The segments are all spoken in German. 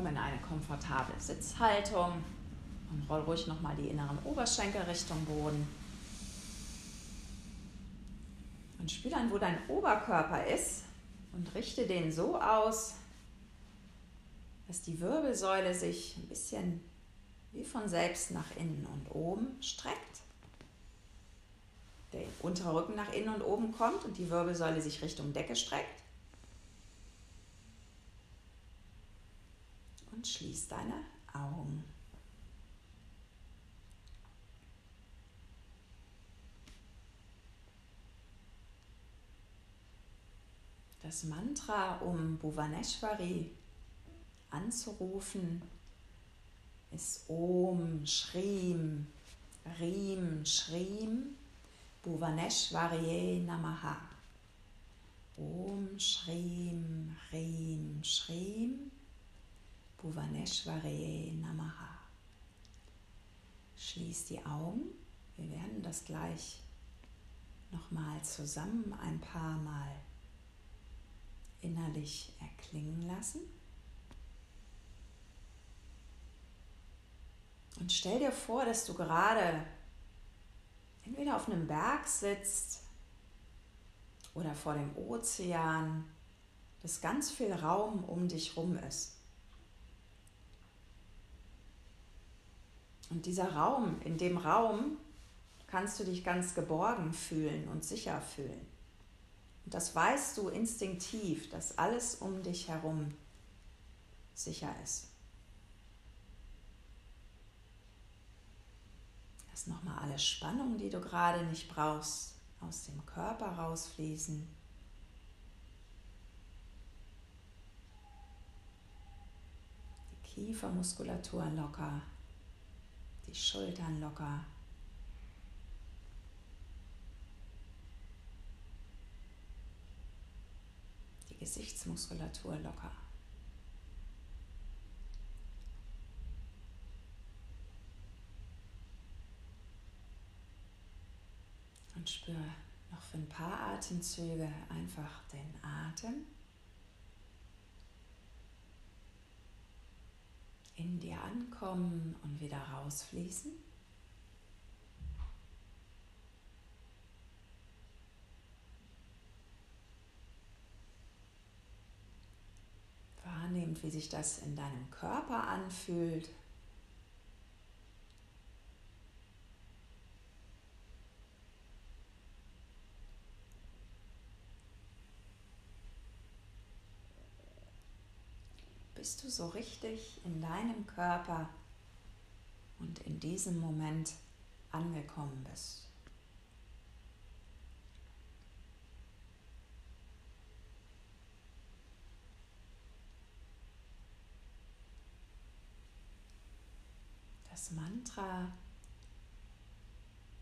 Komm in eine komfortable Sitzhaltung und roll ruhig nochmal die inneren Oberschenkel Richtung Boden. Und spür dann, wo dein Oberkörper ist und richte den so aus, dass die Wirbelsäule sich ein bisschen wie von selbst nach innen und oben streckt. Der untere Rücken nach innen und oben kommt und die Wirbelsäule sich Richtung Decke streckt. Und schließ deine Augen. Das Mantra um Bhuvaneshwari anzurufen ist Om Shrim Rim Shrim Bhuvaneshwarye Namaha. Om Shrim Rim Shrim Bhuvaneshwarye Namaha. Schließ die Augen. Wir werden das gleich nochmal zusammen ein paar Mal innerlich erklingen lassen. Und stell dir vor, dass du gerade entweder auf einem Berg sitzt oder vor dem Ozean, dass ganz viel Raum um dich rum ist. Und dieser Raum, in dem Raum kannst du dich ganz geborgen fühlen und sicher fühlen. Und das weißt du instinktiv, dass alles um dich herum sicher ist. Lass nochmal alle Spannungen, die du gerade nicht brauchst, aus dem Körper rausfließen. Die Kiefermuskulatur locker, die Schultern locker. Die Gesichtsmuskulatur locker. Und spür noch für ein paar Atemzüge einfach den Atem. In dir ankommen und wieder rausfließen. Wahrnehmend, wie sich das in deinem Körper anfühlt. Bist du so richtig in deinem Körper und in diesem Moment angekommen bist. Das Mantra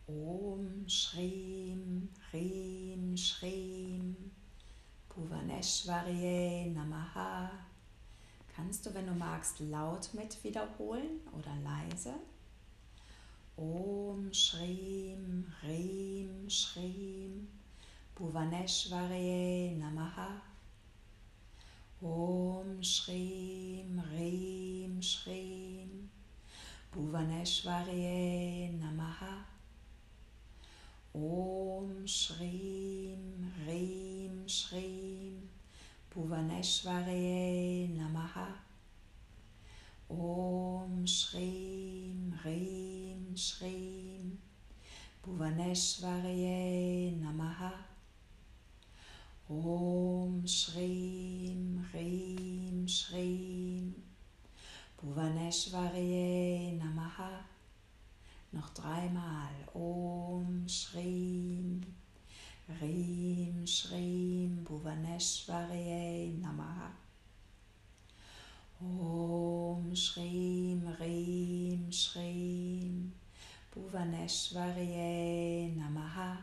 Om Shrim Hrim Shrim Bhuvaneshwarye Namaha kannst du, wenn du magst, laut mit wiederholen oder leise. Om Shrim Hrim Shrim Bhuvaneshwarye Namaha. Om Shrim Hrim Shrim Bhuvaneshwarye Namaha. Om Shrim Hrim Shrim Bhuvaneshwarye Namaha. Om Shrim Hrim Shrim Bhuvaneshwarye Namaha. Om Shrim Hrim Shrim Bhuvaneshwarye Namaha. Noch dreimal. Om Shrim Rim Shrim Bhuvaneshwarye Namaha. Om Shrim Rim Shrim Bhuvaneshwarye Namaha.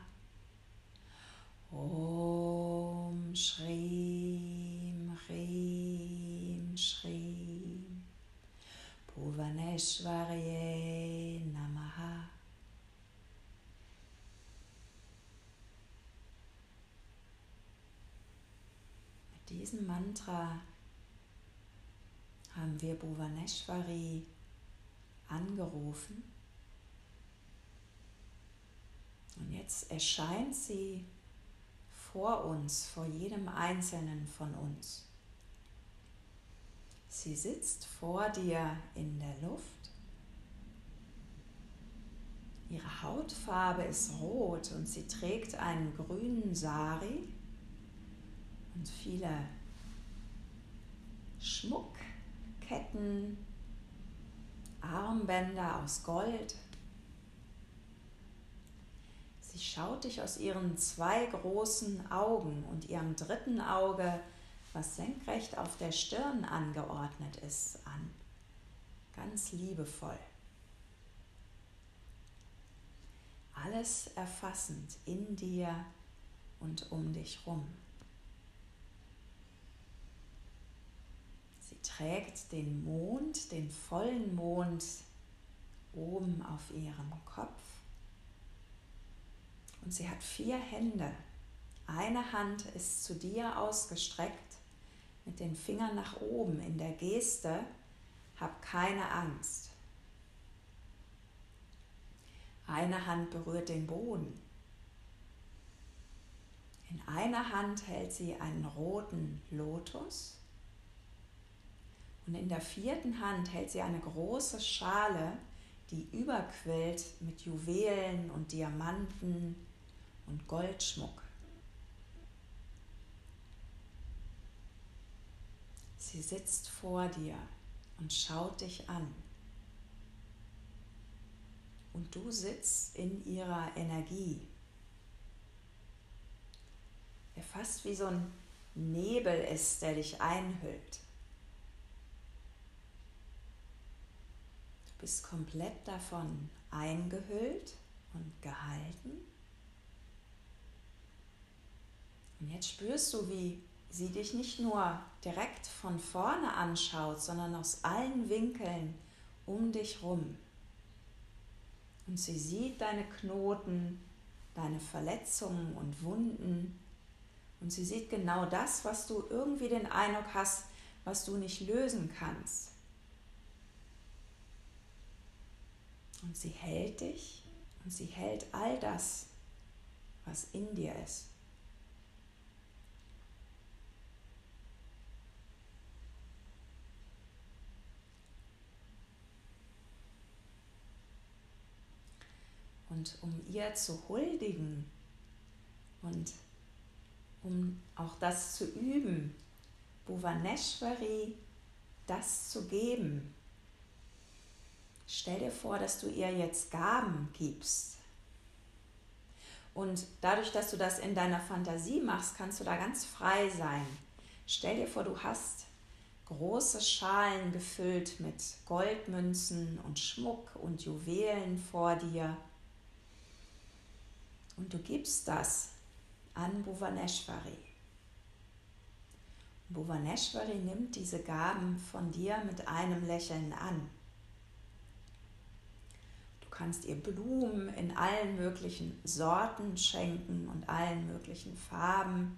Om Shrim Rim Shrim Bhuvaneshwarye Namaha. Diesem Mantra haben wir Bhuvaneshwari angerufen. Und jetzt erscheint sie vor uns, vor jedem Einzelnen von uns. Sie sitzt vor dir in der Luft. Ihre Hautfarbe ist rot und sie trägt einen grünen Sari und viele Schmuckketten, Armbänder aus Gold. Sie schaut dich aus ihren zwei großen Augen und ihrem dritten Auge, was senkrecht auf der Stirn angeordnet ist, an. Ganz liebevoll. Alles erfassend in dir und um dich rum. Trägt den Mond, den vollen Mond oben auf ihrem Kopf. Und sie hat vier Hände. Eine Hand ist zu dir ausgestreckt mit den Fingern nach oben in der Geste, hab keine Angst. Eine Hand berührt den Boden. In einer Hand hält sie einen roten Lotus und in der vierten Hand hält sie eine große Schale, die überquillt mit Juwelen und Diamanten und Goldschmuck. Sie sitzt vor dir und schaut dich an. Und du sitzt in ihrer Energie. Der fast wie so ein Nebel ist, der dich einhüllt. Bist komplett davon eingehüllt und gehalten. Und jetzt spürst du, wie sie dich nicht nur direkt von vorne anschaut, sondern aus allen Winkeln um dich rum. Und sie sieht deine Knoten, deine Verletzungen und Wunden. Und sie sieht genau das, was du irgendwie den Eindruck hast, was du nicht lösen kannst. Und sie hält dich und sie hält all das, was in dir ist. Und um ihr zu huldigen und um auch das zu üben, Bhuvaneshwari das zu geben, Stell dir vor, dass du ihr jetzt Gaben gibst. Und dadurch, dass du das in deiner Fantasie machst, kannst du da ganz frei sein. Stell dir vor, du hast große Schalen gefüllt mit Goldmünzen und Schmuck und Juwelen vor dir. Und du gibst das an Bhuvaneshwari. Bhuvaneshwari nimmt diese Gaben von dir mit einem Lächeln an kannst ihr Blumen in allen möglichen Sorten schenken und allen möglichen Farben.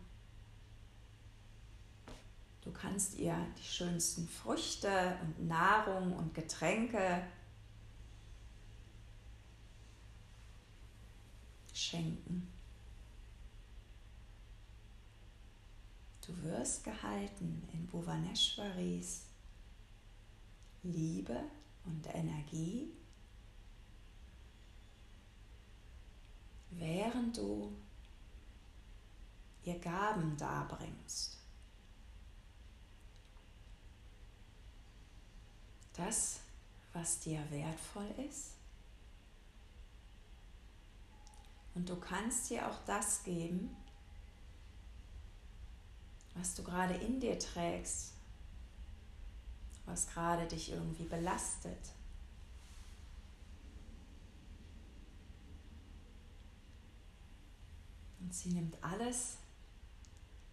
Du kannst ihr die schönsten Früchte und Nahrung und Getränke schenken. Du wirst gehalten in Bhuvaneshwaris Liebe und Energie während du ihr Gaben darbringst. Das, was dir wertvoll ist. Und du kannst dir auch das geben, was du gerade in dir trägst, was gerade dich irgendwie belastet. Und sie nimmt alles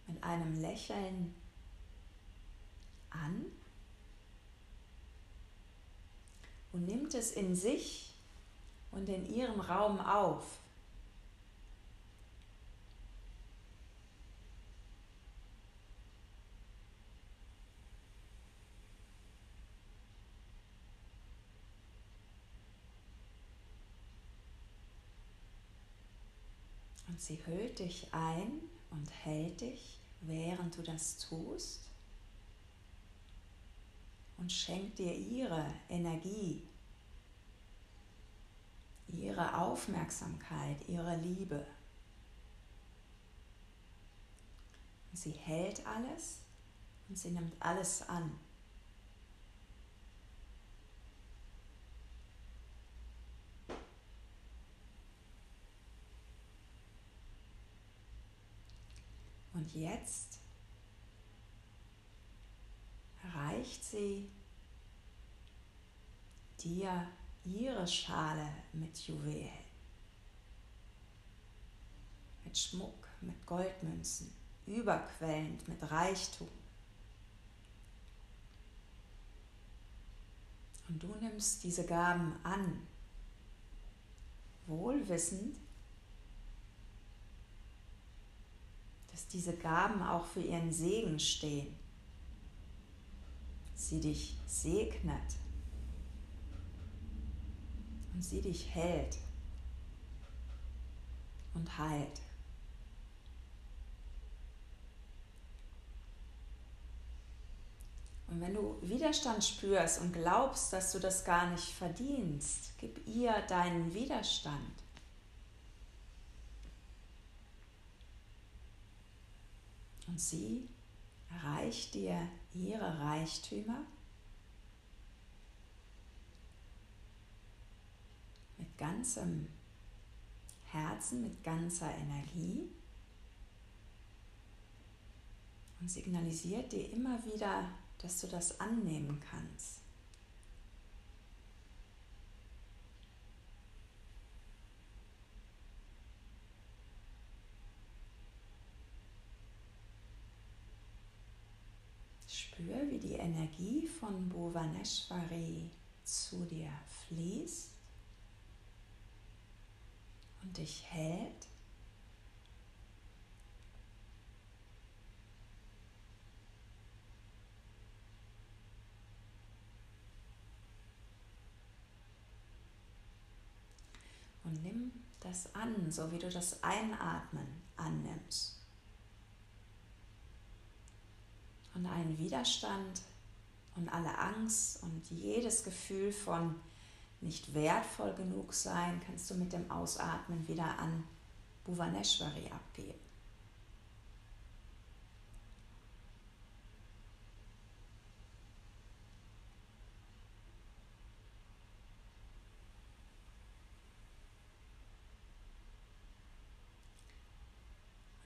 mit einem Lächeln an und nimmt es in sich und in ihrem Raum auf. Und sie hüllt dich ein und hält dich, während du das tust und schenkt dir ihre Energie, ihre Aufmerksamkeit, ihre Liebe. Sie hält alles und sie nimmt alles an. Und jetzt reicht sie dir ihre Schale mit Juwelen, mit Schmuck, mit Goldmünzen, überquellend mit Reichtum. Und du nimmst diese Gaben an, wohlwissend, dass diese Gaben auch für ihren Segen stehen. Sie dich segnet und sie dich hält und heilt. Und wenn du Widerstand spürst und glaubst, dass du das gar nicht verdienst, gib ihr deinen Widerstand. Und sie reicht dir ihre Reichtümer mit ganzem Herzen, mit ganzer Energie und signalisiert dir immer wieder, dass du das annehmen kannst. Spür, wie die Energie von Bhuvaneshwari zu dir fließt und dich hält. Und nimm das an, so wie du das Einatmen annimmst. Und allen Widerstand und alle Angst und jedes Gefühl von nicht wertvoll genug sein, kannst du mit dem Ausatmen wieder an Bhuvaneshwari abgeben.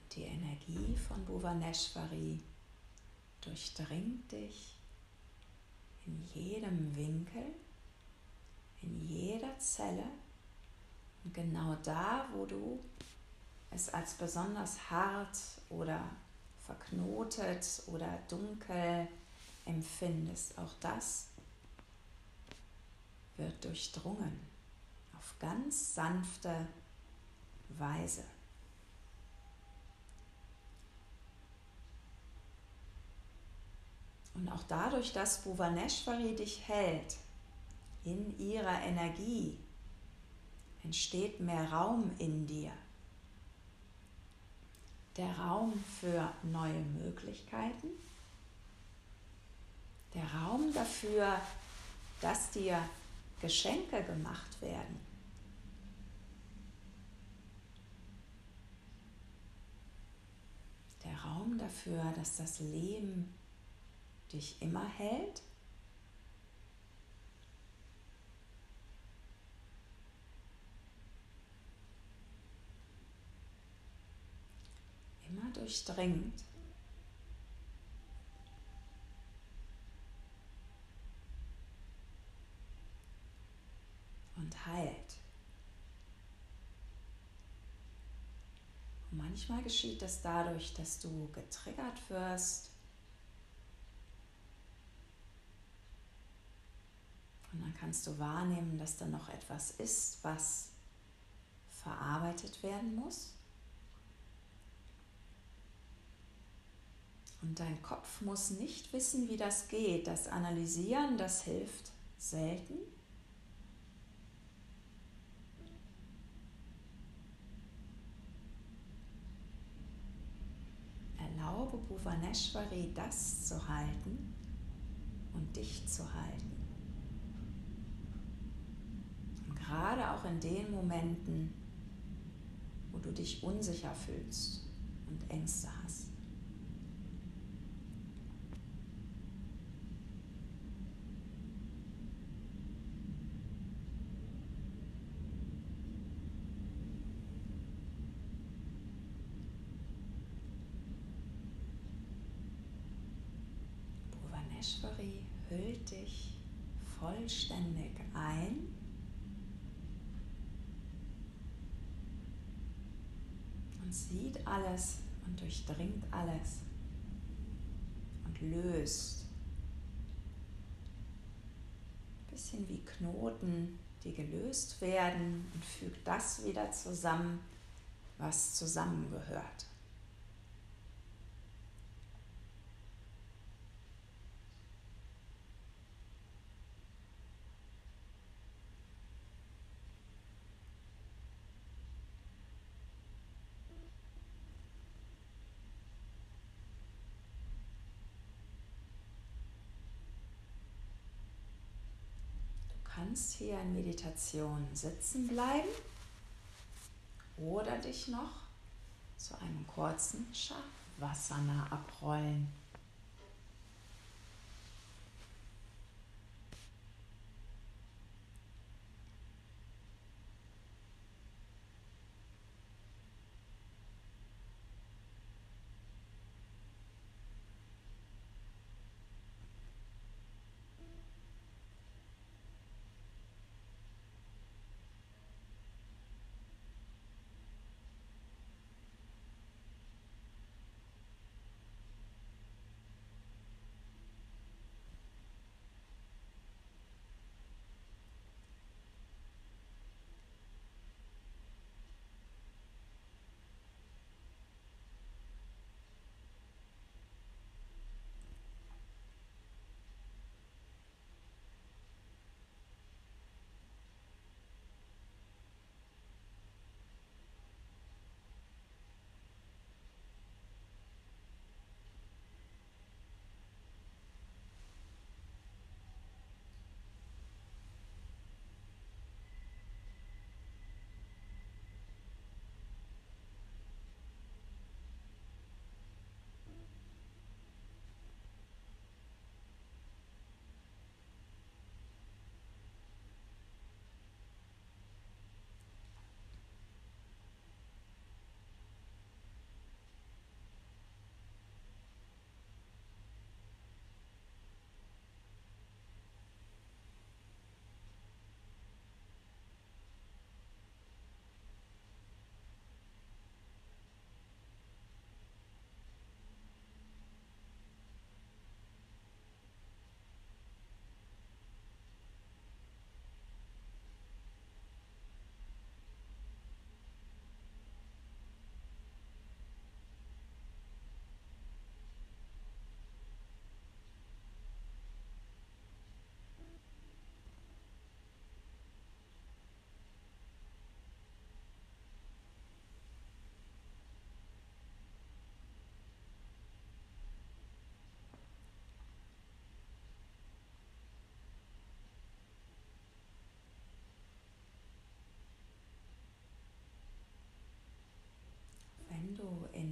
Und die Energie von Bhuvaneshwari durchdringt dich in jedem Winkel, in jeder Zelle und genau da, wo du es als besonders hart oder verknotet oder dunkel empfindest. Auch das wird durchdrungen auf ganz sanfte Weise. Und auch dadurch, dass Bhuvaneshwari dich hält, in ihrer Energie, entsteht mehr Raum in dir. Der Raum für neue Möglichkeiten, der Raum dafür, dass dir Geschenke gemacht werden. Der Raum dafür, dass das Leben dich immer hält. Immer durchdringt. Und heilt. Und manchmal geschieht das dadurch, dass du getriggert wirst Und dann kannst du wahrnehmen, dass da noch etwas ist, was verarbeitet werden muss. Und dein Kopf muss nicht wissen, wie das geht. Das Analysieren, das hilft selten. erlaube Bhuvaneshwari das zu halten und dich zu halten. Und gerade auch in den Momenten, wo du dich unsicher fühlst und Ängste hast. Bhuvaneshwari hüllt dich vollständig ein. Und sieht alles und durchdringt alles und löst. Bisschen wie Knoten, die gelöst werden und fügt das wieder zusammen, was zusammengehört. Kannst hier in Meditation sitzen bleiben oder dich noch zu einem kurzen Shavasana abrollen.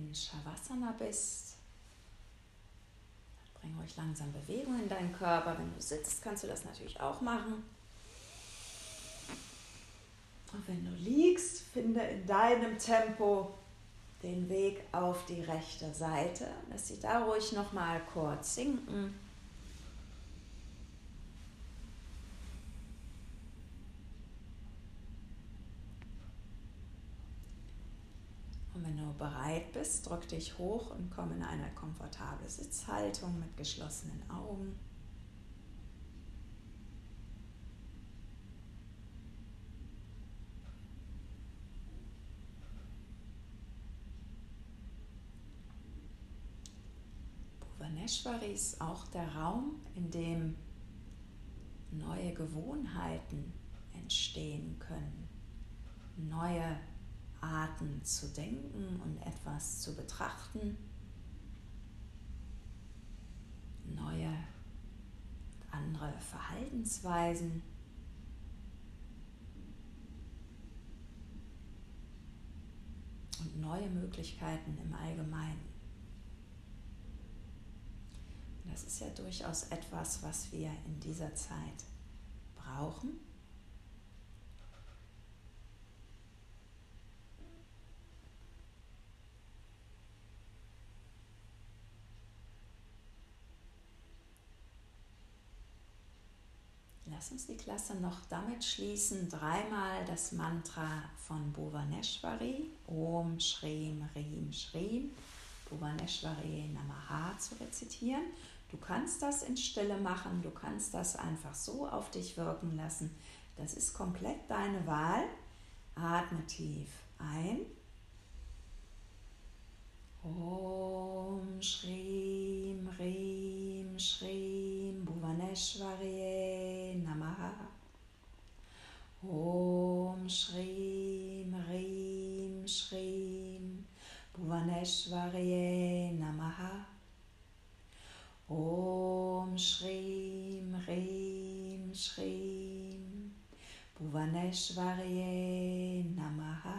In Shavasana bist, bring ruhig langsam Bewegung in deinen Körper. Wenn du sitzt, kannst du das natürlich auch machen. Und wenn du liegst, finde in deinem Tempo den Weg auf die rechte Seite. Lass sie da ruhig noch mal kurz sinken. Bereit bist, drück dich hoch und komm in eine komfortable Sitzhaltung mit geschlossenen Augen. Bhuvaneshwari ist auch der Raum, in dem neue Gewohnheiten entstehen können, neue Arten zu denken und etwas zu betrachten. Neue, andere Verhaltensweisen. Und neue Möglichkeiten im Allgemeinen. Das ist ja durchaus etwas, was wir in dieser Zeit brauchen Lass uns die Klasse noch damit schließen, dreimal das Mantra von Bhuvaneshwari, Om Shrim Rim Shrim, Bhuvaneshwari Namaha zu rezitieren. Du kannst das in Stille machen, du kannst das einfach so auf dich wirken lassen. Das ist komplett deine Wahl. Atme tief ein. Om Shrim Rim Shrim Bhuvaneshwari Namaha. Om Shrim Rim Shrim Bhuvaneshwari Namaha. Om Shrim Rim Shrim Bhuvaneshwari Namaha.